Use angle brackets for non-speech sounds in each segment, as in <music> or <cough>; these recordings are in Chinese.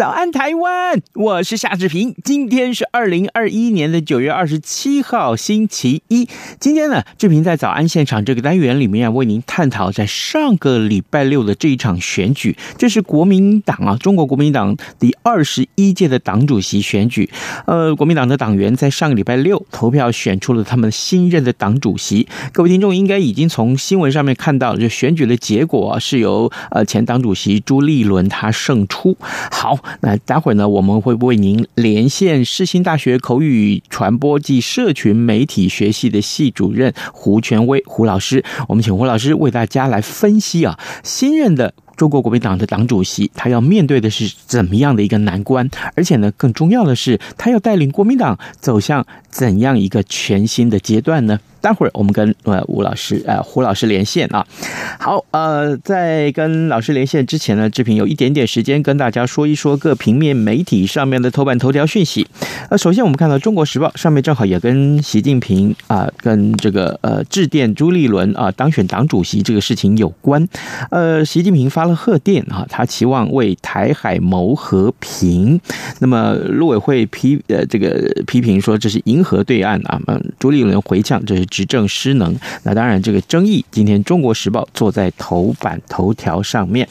早安，台湾！我是夏志平。今天是二零二一年的九月二十七号，星期一。今天呢，志平在早安现场这个单元里面要为您探讨在上个礼拜六的这一场选举，这是国民党啊，中国国民党第二十一届的党主席选举。呃，国民党的党员在上个礼拜六投票选出了他们新任的党主席。各位听众应该已经从新闻上面看到，这选举的结果是由呃前党主席朱立伦他胜出。好。那待会儿呢，我们会为您连线世新大学口语传播暨社群媒体学系的系主任胡权威胡老师，我们请胡老师为大家来分析啊，新任的中国国民党的党主席，他要面对的是怎么样的一个难关，而且呢，更重要的是，他要带领国民党走向怎样一个全新的阶段呢？待会儿我们跟呃吴老师呃胡老师连线啊，好呃在跟老师连线之前呢，志平有一点点时间跟大家说一说各平面媒体上面的头版头条讯息。呃，首先我们看到《中国时报》上面正好也跟习近平啊、跟这个呃致电朱立伦啊、当选党主席这个事情有关。呃，习近平发贺电啊，他期望为台海谋和平。那么陆委会批呃这个批评说这是银河对岸啊，嗯，朱立伦回呛这是。执政失能，那当然这个争议，今天《中国时报》坐在头版头条上面。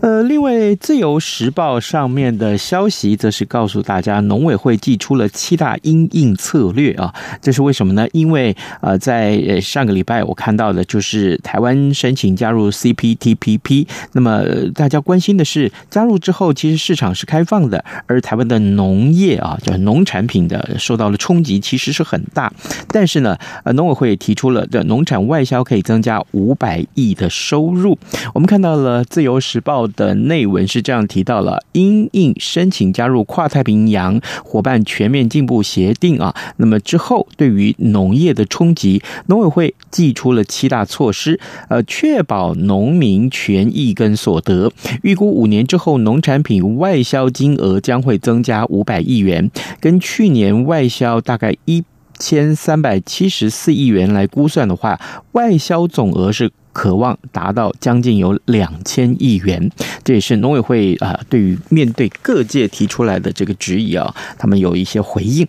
呃，另外《自由时报》上面的消息则是告诉大家，农委会寄出了七大因应策略啊，这是为什么呢？因为呃，在上个礼拜我看到的就是台湾申请加入 CPTPP，那么那么大家关心的是加入之后，其实市场是开放的，而台湾的农业啊，叫农产品的受到了冲击，其实是很大。但是呢，呃，农委会提出了的农产外销可以增加五百亿的收入。我们看到了《自由时报》的内文是这样提到了：因应申请加入跨太平洋伙伴全面进步协定啊，那么之后对于农业的冲击，农委会寄出了七大措施，呃，确保农民权益跟所得。预估五年之后，农产品外销金额将会增加五百亿元，跟去年外销大概一千三百七十四亿元来估算的话，外销总额是。渴望达到将近有两千亿元，这也是农委会啊对于面对各界提出来的这个质疑啊，他们有一些回应。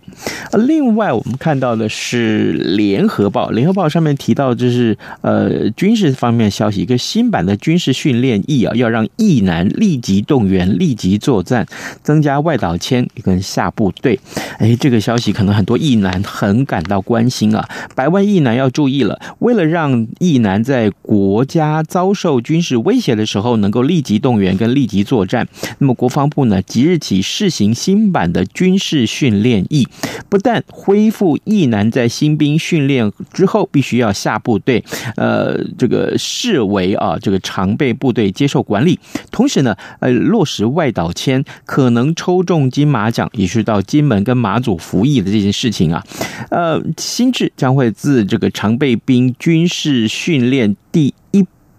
另外我们看到的是联合报，联合报上面提到就是呃军事方面消息，一个新版的军事训练役啊，要让役男立即动员、立即作战，增加外岛迁跟下部队。哎，这个消息可能很多役男很感到关心啊，百万役男要注意了，为了让役男在国国家遭受军事威胁的时候，能够立即动员跟立即作战。那么，国防部呢，即日起试行新版的军事训练役，不但恢复役男在新兵训练之后必须要下部队，呃，这个视为啊这个常备部队接受管理，同时呢，呃，落实外岛迁，可能抽中金马奖，也是到金门跟马祖服役的这件事情啊，呃，新制将会自这个常备兵军事训练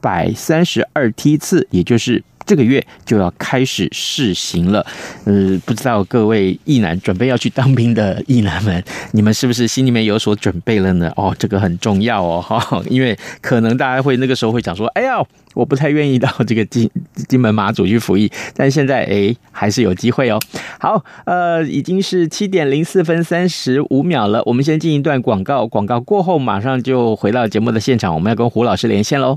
百三十二梯次，也就是这个月就要开始试行了。呃，不知道各位役男准备要去当兵的役男们，你们是不是心里面有所准备了呢？哦，这个很重要哦，哈，<laughs> 因为可能大家会那个时候会讲说，哎呀，我不太愿意到这个金金门马祖去服役，但现在哎，还是有机会哦。好，呃，已经是七点零四分三十五秒了，我们先进一段广告，广告过后马上就回到节目的现场，我们要跟胡老师连线喽。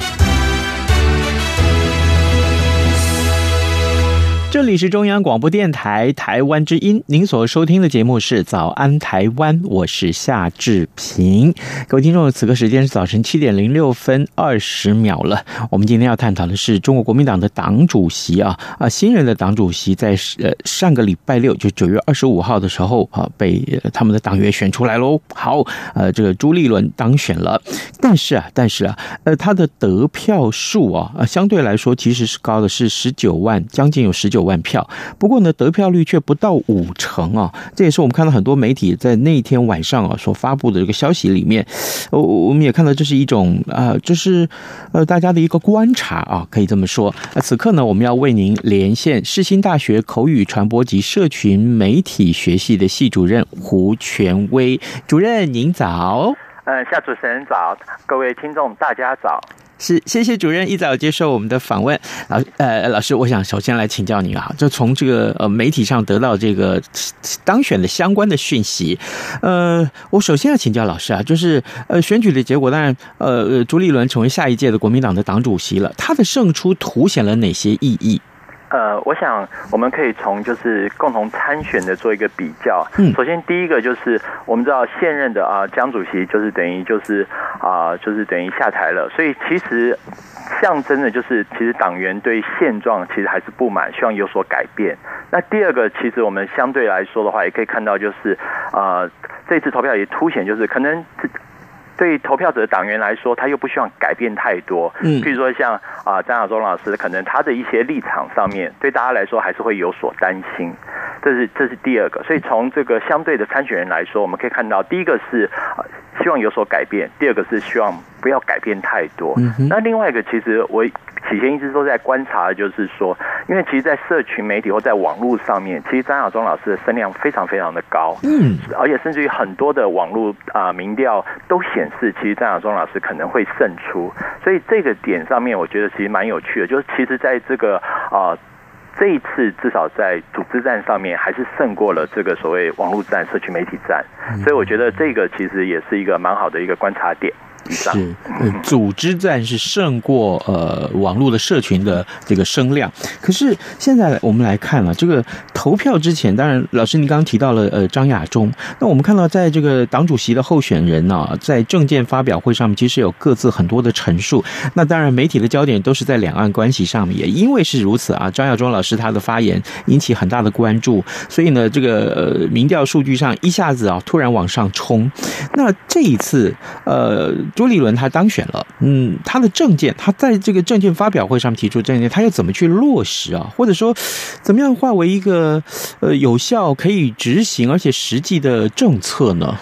这里是中央广播电台台湾之音，您所收听的节目是《早安台湾》，我是夏志平。各位听众，此刻时间是早晨七点零六分二十秒了。我们今天要探讨的是中国国民党的党主席啊啊，新任的党主席在呃上个礼拜六，就九月二十五号的时候啊，被他们的党员选出来喽。好，呃，这个朱立伦当选了，但是啊，但是啊，呃，他的得票数啊，呃，相对来说其实是高的，是十九万，将近有十九万。票，不过呢，得票率却不到五成啊！这也是我们看到很多媒体在那天晚上啊所发布的这个消息里面，我我们也看到这是一种啊，就是呃大家的一个观察啊，可以这么说。那此刻呢，我们要为您连线世新大学口语传播及社群媒体学系的系主任胡权威主任，您早。呃，夏主持人早，各位听众大家早。是，谢谢主任一早接受我们的访问。老呃，老师，我想首先来请教您啊，就从这个呃媒体上得到这个当选的相关的讯息。呃，我首先要请教老师啊，就是呃选举的结果，当然呃朱立伦成为下一届的国民党的党主席了，他的胜出凸显了哪些意义？呃，我想我们可以从就是共同参选的做一个比较。嗯，首先第一个就是我们知道现任的啊江主席就是等于就是啊就是等于下台了，所以其实象征的就是其实党员对现状其实还是不满，希望有所改变。那第二个其实我们相对来说的话，也可以看到就是啊这次投票也凸显就是可能。对投票者的党员来说，他又不希望改变太多。嗯，譬如说像啊张亚中老师，可能他的一些立场上面，对大家来说还是会有所担心。这是这是第二个。所以从这个相对的参选人来说，我们可以看到，第一个是希望有所改变，第二个是希望不要改变太多。嗯，那另外一个，其实我。起先一直都在观察的就是说，因为其实，在社群媒体或在网络上面，其实张亚中老师的声量非常非常的高，嗯，而且甚至于很多的网络啊民调都显示，其实张亚中老师可能会胜出，所以这个点上面，我觉得其实蛮有趣的，就是其实在这个啊这一次，至少在组织战上面，还是胜过了这个所谓网络战、社区媒体战，所以我觉得这个其实也是一个蛮好的一个观察点。是，呃，组织战是胜过呃网络的社群的这个声量。可是现在我们来看了这个投票之前，当然老师您刚刚提到了呃张亚中，那我们看到在这个党主席的候选人呢、在政见发表会上面，其实有各自很多的陈述。那当然媒体的焦点都是在两岸关系上面，也因为是如此啊，张亚中老师他的发言引起很大的关注，所以呢，这个民调数据上一下子啊突然往上冲。那这一次呃。朱立伦他当选了，嗯，他的政见，他在这个政见发表会上提出政见，他要怎么去落实啊？或者说，怎么样化为一个呃有效可以执行而且实际的政策呢？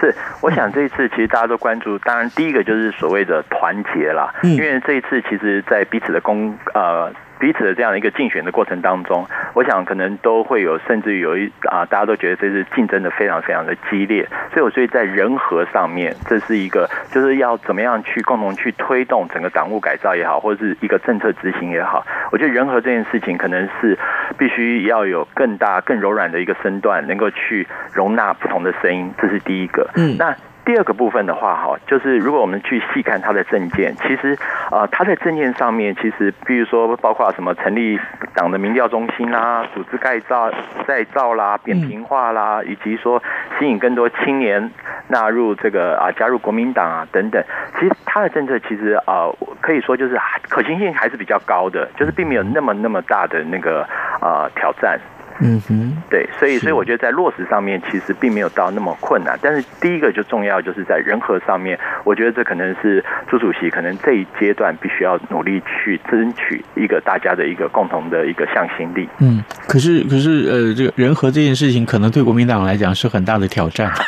是，我想这一次其实大家都关注，当然第一个就是所谓的团结啦，因为这一次其实，在彼此的公呃。彼此的这样的一个竞选的过程当中，我想可能都会有，甚至于有一啊，大家都觉得这是竞争的非常非常的激烈，所以我所以在人和上面，这是一个就是要怎么样去共同去推动整个党务改造也好，或者是一个政策执行也好，我觉得人和这件事情可能是必须要有更大更柔软的一个身段，能够去容纳不同的声音，这是第一个。嗯，那。第二个部分的话，哈，就是如果我们去细看他的政见，其实呃，他在政见上面，其实比如说包括什么成立党的民调中心啦、组织改造再造啦、扁平化啦，以及说吸引更多青年纳入这个啊加入国民党啊等等，其实他的政策其实呃可以说就是可行性还是比较高的，就是并没有那么那么大的那个呃挑战。嗯哼，对，所以所以我觉得在落实上面其实并没有到那么困难，但是第一个就重要就是在人和上面，我觉得这可能是朱主席可能这一阶段必须要努力去争取一个大家的一个共同的一个向心力。嗯，可是可是呃，这个人和这件事情可能对国民党来讲是很大的挑战。<laughs>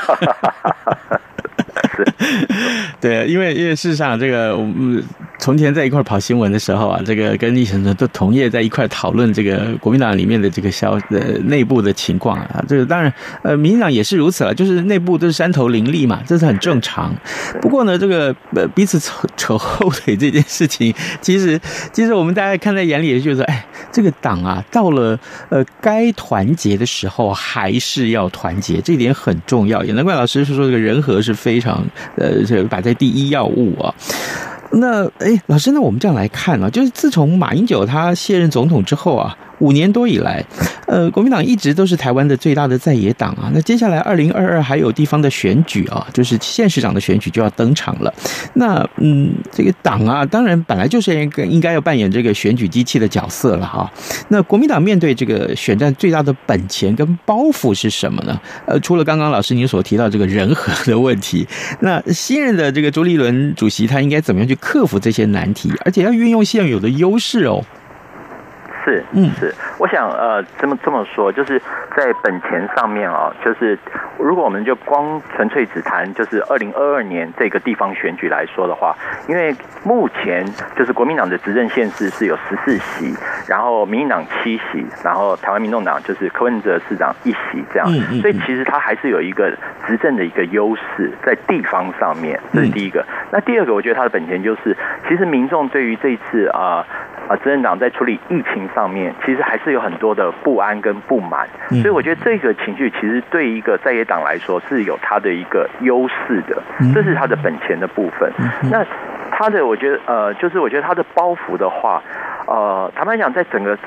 是，<laughs> 对，因为因为事实上这个我们。从前在一块跑新闻的时候啊，这个跟议程的都同业在一块讨论这个国民党里面的这个消呃内部的情况啊，这个当然呃民进党也是如此了，就是内部都是山头林立嘛，这是很正常。不过呢，这个呃彼此扯扯后腿这件事情，其实其实我们大家看在眼里，就是说，哎，这个党啊，到了呃该团结的时候还是要团结，这一点很重要。也难怪老师是说这个人和是非常呃这个摆在第一要务啊。那哎，老师，那我们这样来看啊，就是自从马英九他卸任总统之后啊。五年多以来，呃，国民党一直都是台湾的最大的在野党啊。那接下来二零二二还有地方的选举啊，就是县市长的选举就要登场了。那嗯，这个党啊，当然本来就是应该应该要扮演这个选举机器的角色了哈。那国民党面对这个选战最大的本钱跟包袱是什么呢？呃，除了刚刚老师您所提到这个人和的问题，<laughs> 那新任的这个朱立伦主席他应该怎么样去克服这些难题，而且要运用现有的优势哦。是，嗯，是，我想，呃，这么这么说，就是在本钱上面啊，就是如果我们就光纯粹只谈就是二零二二年这个地方选举来说的话，因为目前就是国民党的执政县市是有十四席，然后民进党七席，然后台湾民众党就是柯文哲市长一席这样，所以其实他还是有一个执政的一个优势在地方上面，这是第一个。那第二个，我觉得他的本钱就是，其实民众对于这一次啊。啊，执政党在处理疫情上面，其实还是有很多的不安跟不满，所以我觉得这个情绪其实对一个在野党来说是有它的一个优势的，这是它的本钱的部分。那它的，我觉得呃，就是我觉得它的包袱的话，呃，坦白讲，在整个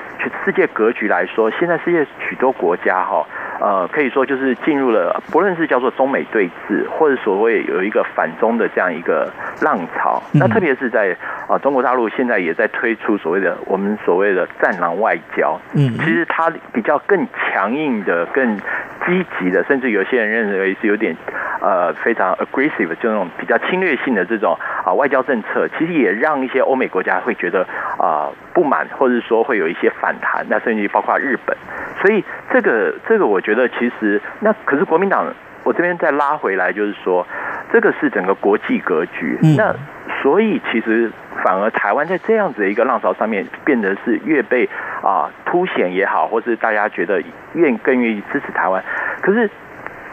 世界格局来说，现在世界许多国家哈。呃，可以说就是进入了，不论是叫做中美对峙，或者所谓有一个反中的这样一个浪潮。那特别是在啊，中国大陆现在也在推出所谓的我们所谓的战狼外交。嗯，其实它比较更强硬的、更积极的，甚至有些人认为是有点呃非常 aggressive，就那种比较侵略性的这种啊外交政策，其实也让一些欧美国家会觉得啊不满，或者说会有一些反弹。那甚至于包括日本，所以这个这个我觉得。觉得其实那可是国民党，我这边再拉回来，就是说，这个是整个国际格局。那所以其实反而台湾在这样子的一个浪潮上面，变得是越被啊凸显也好，或是大家觉得愿更愿意支持台湾。可是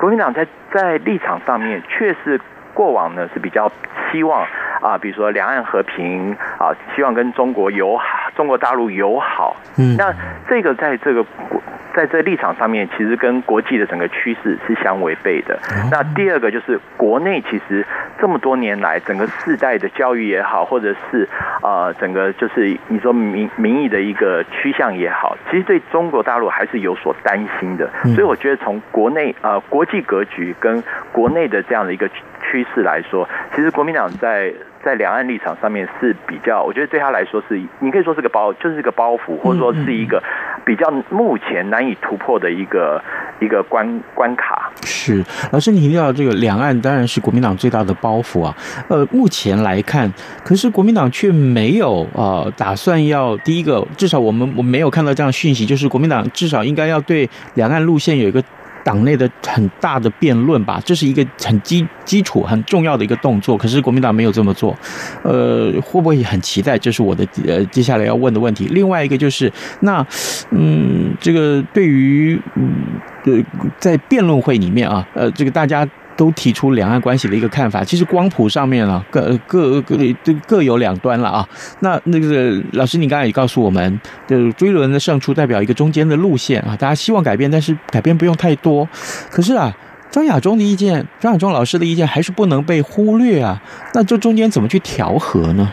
国民党在在立场上面，确实过往呢是比较希望啊，比如说两岸和平啊，希望跟中国友好，中国大陆友好。嗯，那这个在这个。在这立场上面，其实跟国际的整个趋势是相违背的。那第二个就是国内其实这么多年来，整个世代的教育也好，或者是呃整个就是你说民民意的一个趋向也好，其实对中国大陆还是有所担心的。所以我觉得从国内呃国际格局跟国内的这样的一个趋势来说，其实国民党在。在两岸立场上面是比较，我觉得对他来说是，你可以说是个包，就是个包袱，或者说是一个比较目前难以突破的一个一个关关卡。是，老师，你提到这个两岸当然是国民党最大的包袱啊。呃，目前来看，可是国民党却没有呃打算要第一个，至少我们我没有看到这样讯息，就是国民党至少应该要对两岸路线有一个。党内的很大的辩论吧，这是一个很基基础很重要的一个动作。可是国民党没有这么做，呃，会不会很期待？这是我的呃接下来要问的问题。另外一个就是，那嗯，这个对于嗯呃在辩论会里面啊，呃，这个大家。都提出两岸关系的一个看法，其实光谱上面啊，各各各各有两端了啊。那那个老师，你刚才也告诉我们，就朱立伦的胜出代表一个中间的路线啊，大家希望改变，但是改变不用太多。可是啊。张亚中的意见，张亚中老师的意见还是不能被忽略啊。那这中间怎么去调和呢？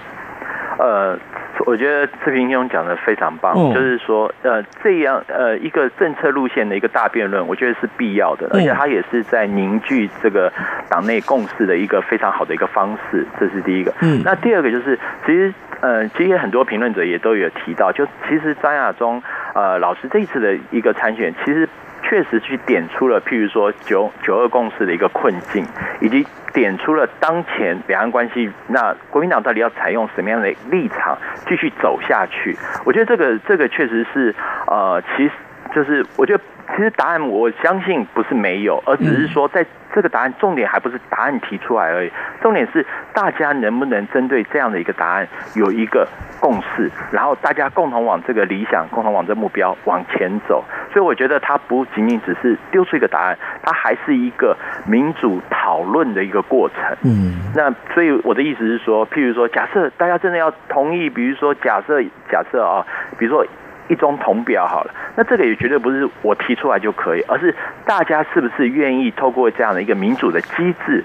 呃。我觉得赤平兄讲的非常棒，哦、就是说，呃，这样呃一个政策路线的一个大辩论，我觉得是必要的，而且它也是在凝聚这个党内共识的一个非常好的一个方式，这是第一个。嗯，那第二个就是，其实呃，其实很多评论者也都有提到，就其实张亚中呃老师这一次的一个参选，其实。确实去点出了，譬如说九九二共识的一个困境，以及点出了当前两岸关系，那国民党到底要采用什么样的立场继续走下去？我觉得这个这个确实是呃，其实就是我觉得其实答案我相信不是没有，而只是说在。这个答案重点还不是答案提出来而已，重点是大家能不能针对这样的一个答案有一个共识，然后大家共同往这个理想、共同往这目标往前走。所以我觉得它不仅仅只是丢出一个答案，它还是一个民主讨论的一个过程。嗯，那所以我的意思是说，譬如说，假设大家真的要同意，比如说假设假设啊，比如说。一中同表好了，那这个也绝对不是我提出来就可以，而是大家是不是愿意透过这样的一个民主的机制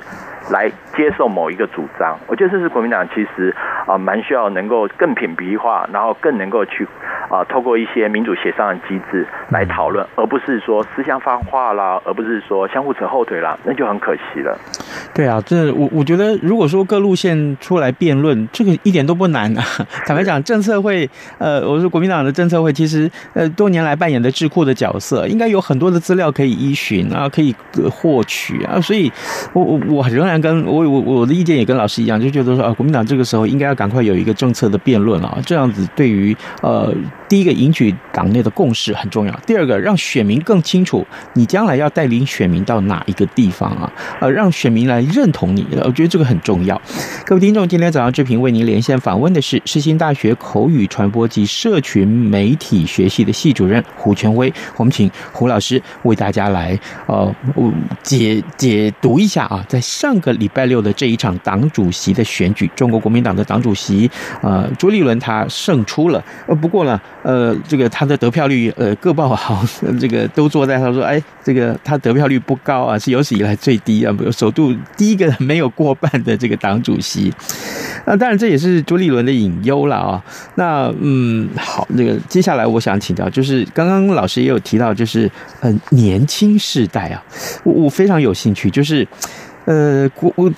来接受某一个主张？我觉得这是国民党其实啊蛮需要能够更品牌化，然后更能够去啊透过一些民主协商的机制来讨论，而不是说私相放话啦，而不是说相互扯后腿啦，那就很可惜了。对啊，这我我觉得如果说各路线出来辩论，这个一点都不难啊。<laughs> 坦白讲，政策会呃，我说国民党的政策会。其实，呃，多年来扮演的智库的角色，应该有很多的资料可以依循啊，可以获取啊。所以，我我我仍然跟我我我的意见也跟老师一样，就觉得说啊，国民党这个时候应该要赶快有一个政策的辩论啊，这样子对于呃，第一个赢取党内的共识很重要，第二个让选民更清楚你将来要带领选民到哪一个地方啊，呃，让选民来认同你，我觉得这个很重要。各位听众，今天早上志平为您连线访问的是世新大学口语传播及社群媒体学系的系主任胡权威，我们请胡老师为大家来呃解解读一下啊，在上个礼拜六的这一场党主席的选举，中国国民党的党主席呃朱立伦他胜出了，呃不过呢呃这个他的得票率呃各报好这个都坐在他说哎这个他得票率不高啊，是有史以来最低啊，首度第一个没有过半的这个党主席，那当然这也是朱立伦的隐忧了啊，那嗯好那个接下来我想。想请教，就是刚刚老师也有提到，就是呃年轻世代啊，我我非常有兴趣，就是呃国我。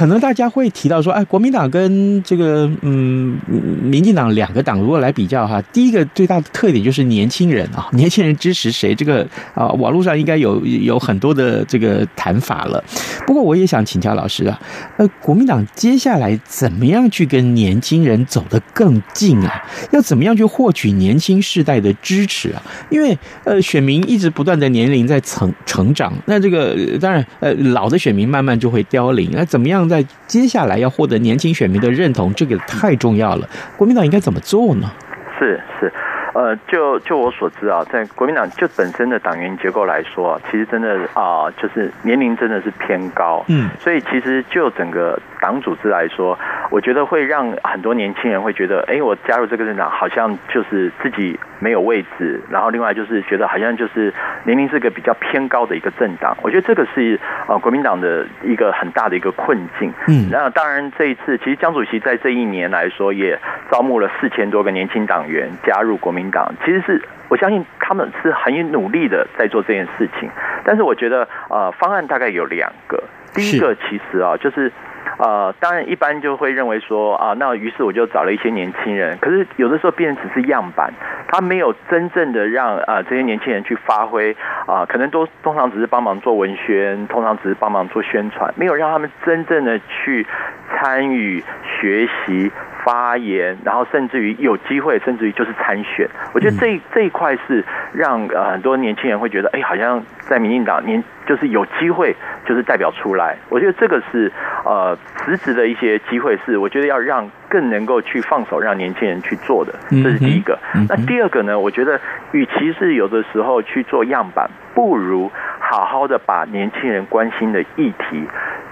可能大家会提到说，哎，国民党跟这个嗯民进党两个党如果来比较哈，第一个最大的特点就是年轻人啊，<laughs> 年轻人支持谁？这个啊，网络上应该有有很多的这个谈法了。不过我也想请教老师啊，呃，国民党接下来怎么样去跟年轻人走得更近啊？要怎么样去获取年轻世代的支持啊？因为呃，选民一直不断的年龄在成成长，那这个当然呃老的选民慢慢就会凋零，那怎么样？在接下来要获得年轻选民的认同，这个太重要了。国民党应该怎么做呢？是是，呃，就就我所知啊，在国民党就本身的党员结构来说，其实真的啊、呃，就是年龄真的是偏高。嗯，所以其实就整个党组织来说，我觉得会让很多年轻人会觉得，哎，我加入这个政党，好像就是自己。没有位置，然后另外就是觉得好像就是年龄是个比较偏高的一个政党，我觉得这个是呃国民党的一个很大的一个困境。嗯，那当然这一次其实江主席在这一年来说也招募了四千多个年轻党员加入国民党，其实是我相信他们是很努力的在做这件事情，但是我觉得呃方案大概有两个，第一个其实啊就是。呃，当然，一般就会认为说啊，那于是我就找了一些年轻人。可是有的时候，变成只是样板，他没有真正的让啊这些年轻人去发挥啊，可能都通常只是帮忙做文宣，通常只是帮忙做宣传，没有让他们真正的去参与学习。发言，然后甚至于有机会，甚至于就是参选。我觉得这这一块是让呃很多年轻人会觉得，哎，好像在民进党年就是有机会，就是代表出来。我觉得这个是呃实质的一些机会，是我觉得要让更能够去放手让年轻人去做的，这是第一个。那第二个呢？我觉得与其是有的时候去做样板，不如好好的把年轻人关心的议题，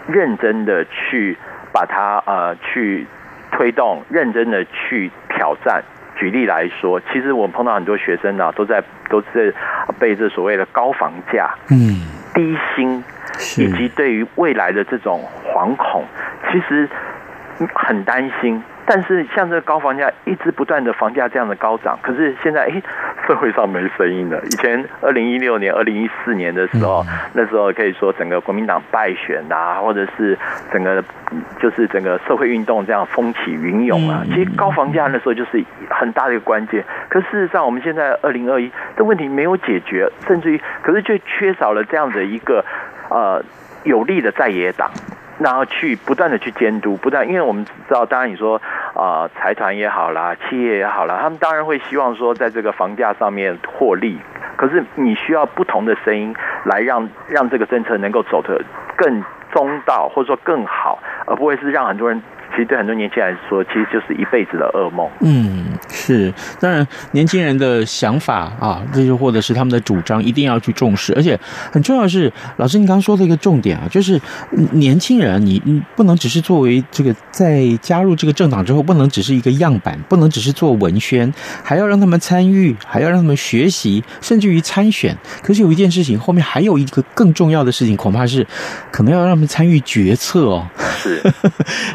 认真的去把它呃去。推动认真的去挑战。举例来说，其实我们碰到很多学生呢、啊，都在都是被这所谓的高房价、嗯，低薪，以及对于未来的这种惶恐，其实很担心。但是像这个高房价一直不断的房价这样的高涨，可是现在哎，社会上没声音了。以前二零一六年、二零一四年的时候，那时候可以说整个国民党败选啊，或者是整个就是整个社会运动这样风起云涌啊。其实高房价那时候就是很大的一个关键。可事实上，我们现在二零二一这问题没有解决，甚至于可是却缺少了这样的一个呃有力的在野党。然后去不断的去监督，不断，因为我们知道，当然你说啊、财团也好啦，企业也好啦，他们当然会希望说，在这个房价上面获利。可是你需要不同的声音来让让这个政策能够走得更中道，或者说更好，而不会是让很多人。其实对很多年轻人来说，其实就是一辈子的噩梦。嗯，是。当然，年轻人的想法啊，这就或者是他们的主张，一定要去重视。而且很重要的是，老师你刚刚说的一个重点啊，就是年轻人，你你不能只是作为这个在加入这个政党之后，不能只是一个样板，不能只是做文宣，还要让他们参与，还要让他们学习，甚至于参选。可是有一件事情，后面还有一个更重要的事情，恐怕是可能要让他们参与决策哦。是，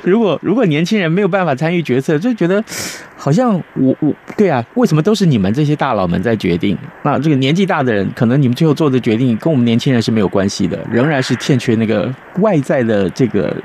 如果如果年轻人没有办法参与决策，就觉得 <sniffs> 好像我我对啊，为什么都是你们这些大佬们在决定？那这个年纪大的人，可能你们最后做的决定跟我们年轻人是没有关系的，仍然是欠缺那个外在的这个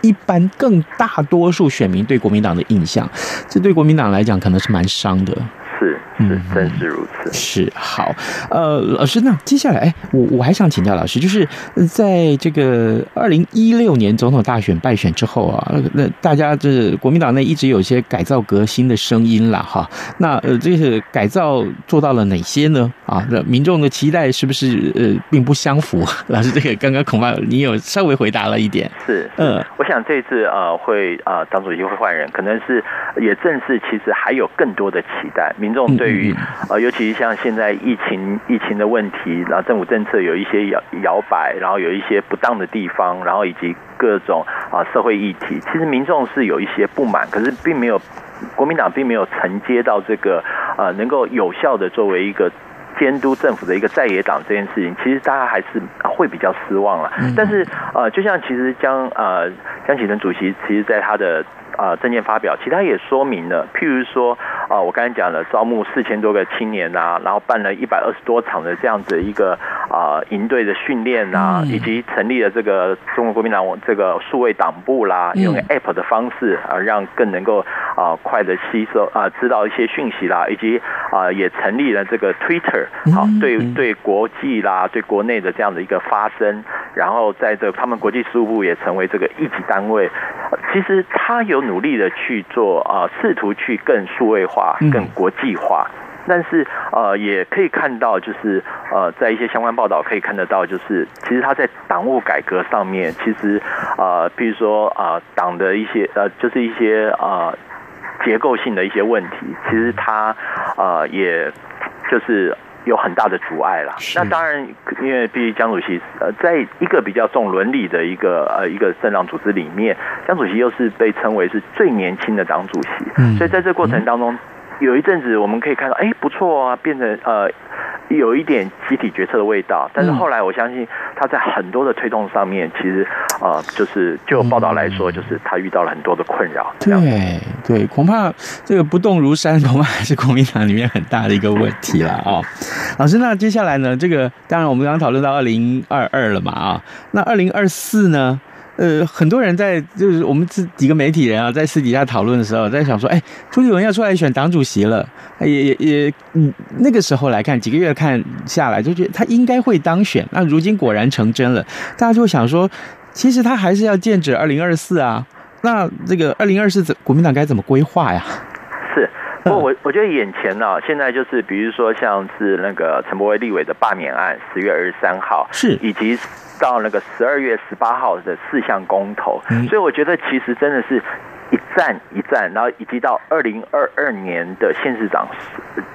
一般更大多数选民对国民党的印象，这对国民党来讲可能是蛮伤的。是是，真是如此。是好，呃，老师，那接下来，哎，我我还想请教老师，就是在这个二零一六年总统大选败选之后啊，那大家这国民党内一直有些改造革新的声音了哈。那呃，这个改造做到了哪些呢？啊，那民众的期待是不是呃并不相符？<laughs> 老师，这个刚刚恐怕你有稍微回答了一点。是，嗯，我想这次呃会啊，党主席会换人，可能是也正是其实还有更多的期待。民众对于呃，尤其像现在疫情疫情的问题，然后政府政策有一些摇摇摆，然后有一些不当的地方，然后以及各种啊社会议题，其实民众是有一些不满，可是并没有国民党并没有承接到这个呃能够有效的作为一个监督政府的一个在野党这件事情，其实大家还是会比较失望了。但是呃，就像其实江呃江启臣主席，其实在他的。啊，政见发表，其他也说明了，譬如说，啊，我刚才讲了，招募四千多个青年啊，然后办了一百二十多场的这样子一个啊营队的训练啊，以及成立了这个中国国民党这个数位党部啦，用 App 的方式啊，让更能够啊快的吸收啊知道一些讯息啦，以及啊也成立了这个 Twitter，好，对对国际啦，对国内的这样的一个发声，然后在这他们国际事务部也成为这个一级单位，其实他有。努力的去做啊，试图去更数位化、更国际化，但是呃，也可以看到，就是呃，在一些相关报道可以看得到，就是其实他在党务改革上面，其实呃，比如说啊，党的一些呃，就是一些呃结构性的一些问题，其实他呃，也就是。有很大的阻碍了。那当然，因为毕竟江主席呃，在一个比较重伦理的一个呃一个政党组织里面，江主席又是被称为是最年轻的党主席，所以在这个过程当中，有一阵子我们可以看到，哎，不错啊，变成呃。有一点集体决策的味道，但是后来我相信他在很多的推动上面，其实呃，就是就报道来说，就是他遇到了很多的困扰。对对，恐怕这个不动如山，恐怕还是国民党里面很大的一个问题了啊。老师，那接下来呢？这个当然我们刚刚讨论到二零二二了嘛啊，那二零二四呢？呃，很多人在就是我们这几个媒体人啊，在私底下讨论的时候，在想说，哎，朱立伦要出来选党主席了，也也也，嗯，那个时候来看，几个月看下来，就觉得他应该会当选。那如今果然成真了，大家就想说，其实他还是要剑指二零二四啊。那这个二零二四，国民党该怎么规划呀？是，不过我我觉得眼前呢、啊，现在就是比如说像是那个陈柏威立委的罢免案，十月二十三号，是以及。到那个十二月十八号的四项公投，所以我觉得其实真的是一战一战，然后以及到二零二二年的县市长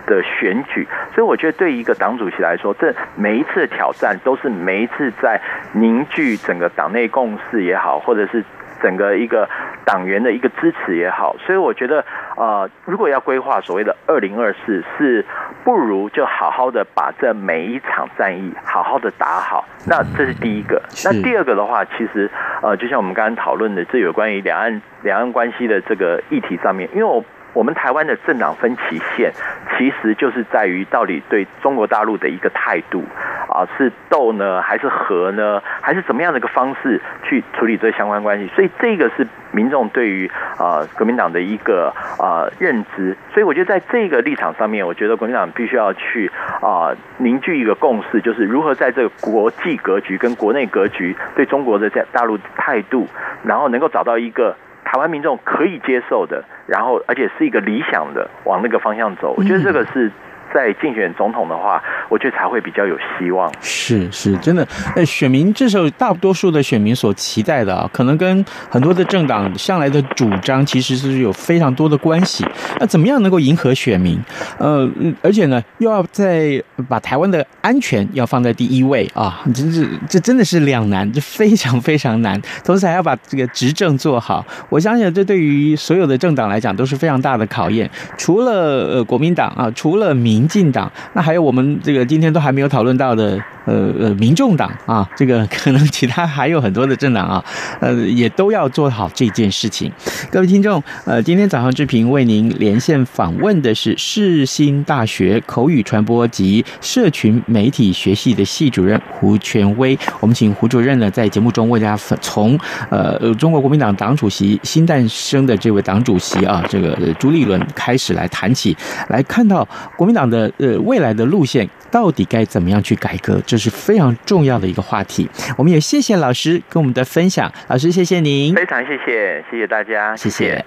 的选举，所以我觉得对于一个党主席来说，这每一次的挑战都是每一次在凝聚整个党内共识也好，或者是整个一个党员的一个支持也好，所以我觉得呃，如果要规划所谓的二零二四，是不如就好好的把这每一场战役好好的打好。那这是第一个。那第二个的话，其实呃，就像我们刚刚讨论的，这有关于两岸两岸关系的这个议题上面，因为我。我们台湾的政党分歧线，其实就是在于到底对中国大陆的一个态度啊，是斗呢，还是和呢，还是怎么样的一个方式去处理这相关关系？所以这个是民众对于啊国民党的一个啊认知。所以我觉得在这个立场上面，我觉得国民党必须要去啊凝聚一个共识，就是如何在这个国际格局跟国内格局对中国的在大陆态度，然后能够找到一个。台湾民众可以接受的，然后而且是一个理想的，往那个方向走，我觉得这个是。在竞选总统的话，我觉得才会比较有希望。是是，真的。呃，选民这时候大多数的选民所期待的啊，可能跟很多的政党向来的主张其实是有非常多的关系。那怎么样能够迎合选民？呃，而且呢，又要在把台湾的安全要放在第一位啊，真是这真的是两难，这非常非常难。同时还要把这个执政做好，我相信这对于所有的政党来讲都是非常大的考验。除了呃国民党啊，除了。民进党，那还有我们这个今天都还没有讨论到的，呃呃，民众党啊，这个可能其他还有很多的政党啊，呃，也都要做好这件事情。各位听众，呃，今天早上志平为您连线访问的是世新大学口语传播及社群媒体学系的系主任胡权威。我们请胡主任呢，在节目中为大家从呃中国国民党党主席新诞生的这位党主席啊，这个朱立伦开始来谈起，来看到国民党的呃未来的路线到底该怎么样去改革。这是非常重要的一个话题，我们也谢谢老师跟我们的分享，老师谢谢您，非常谢谢，谢谢大家，谢谢。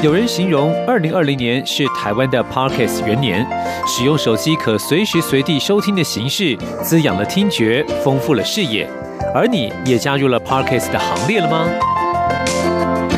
有人形容二零二零年是台湾的 Podcast 元年，使用手机可随时随地收听的形式，滋养了听觉，丰富了视野，而你也加入了 Podcast 的行列了吗？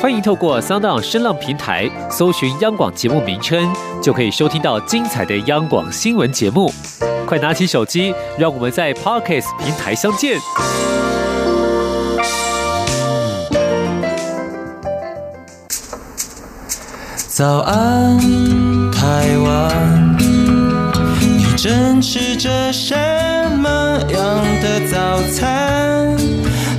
欢迎透过 SoundOn 声浪平台搜寻央广节目名称，就可以收听到精彩的央广新闻节目。快拿起手机，让我们在 Podcast 平台相见。早安，台湾，你正吃着什么样的早餐？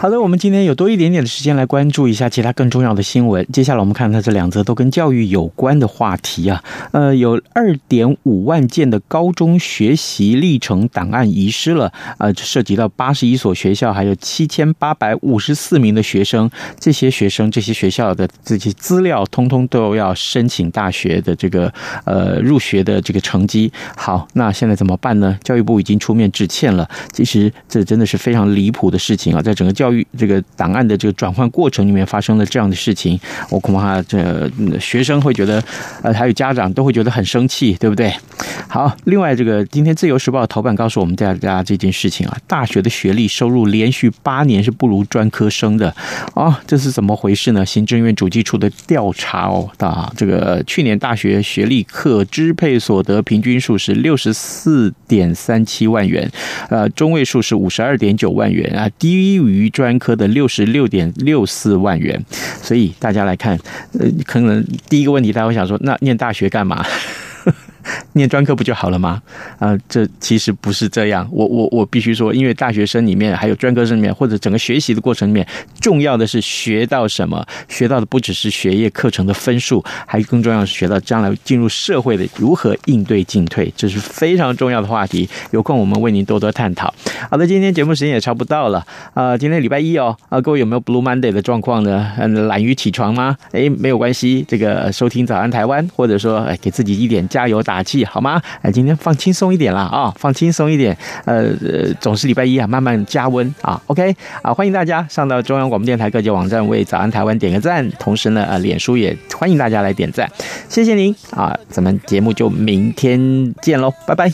好的，我们今天有多一点点的时间来关注一下其他更重要的新闻。接下来我们看看这两则都跟教育有关的话题啊。呃，有二点五万件的高中学习历程档案遗失了，呃，涉及到八十一所学校，还有七千八百五十四名的学生。这些学生、这些学校的这些资料，通通都要申请大学的这个呃入学的这个成绩。好，那现在怎么办呢？教育部已经出面致歉了。其实这真的是非常离谱的事情啊，在整个教教育这个档案的这个转换过程里面发生了这样的事情，我恐怕这学生会觉得，呃，还有家长都会觉得很生气，对不对？好，另外这个今天《自由时报》的头版告诉我们大家这件事情啊，大学的学历收入连续八年是不如专科生的啊，这是怎么回事呢？行政院主计处的调查哦，啊，这个去年大学学历可支配所得平均数是六十四点三七万元，呃，中位数是五十二点九万元啊，低于。专科的六十六点六四万元，所以大家来看，呃，可能第一个问题，大家会想说，那念大学干嘛？<laughs> 念专科不就好了吗？啊、这其实不是这样。我我我必须说，因为大学生里面还有专科生里面，或者整个学习的过程里面，重要的是学到什么？学到的不只是学业课程的分数，还更重要是学到将来进入社会的如何应对进退，这是非常重要的话题。有空我们为您多多探讨。好的，今天节目时间也差不多了啊、今天礼拜一哦啊，各位有没有 Blue Monday 的状况呢？嗯，懒于起床吗？哎，没有关系，这个收听早安台湾，或者说哎，给自己一点加油打气，好吗？哎，今天放轻松一点啦啊，放轻松一点。呃，总是礼拜一啊，慢慢加温啊。OK 啊，欢迎大家上到中央广播电台各界网站为早安台湾点个赞，同时呢，呃，脸书也欢迎大家来点赞，谢谢您啊，咱们节目就明天见喽，拜拜。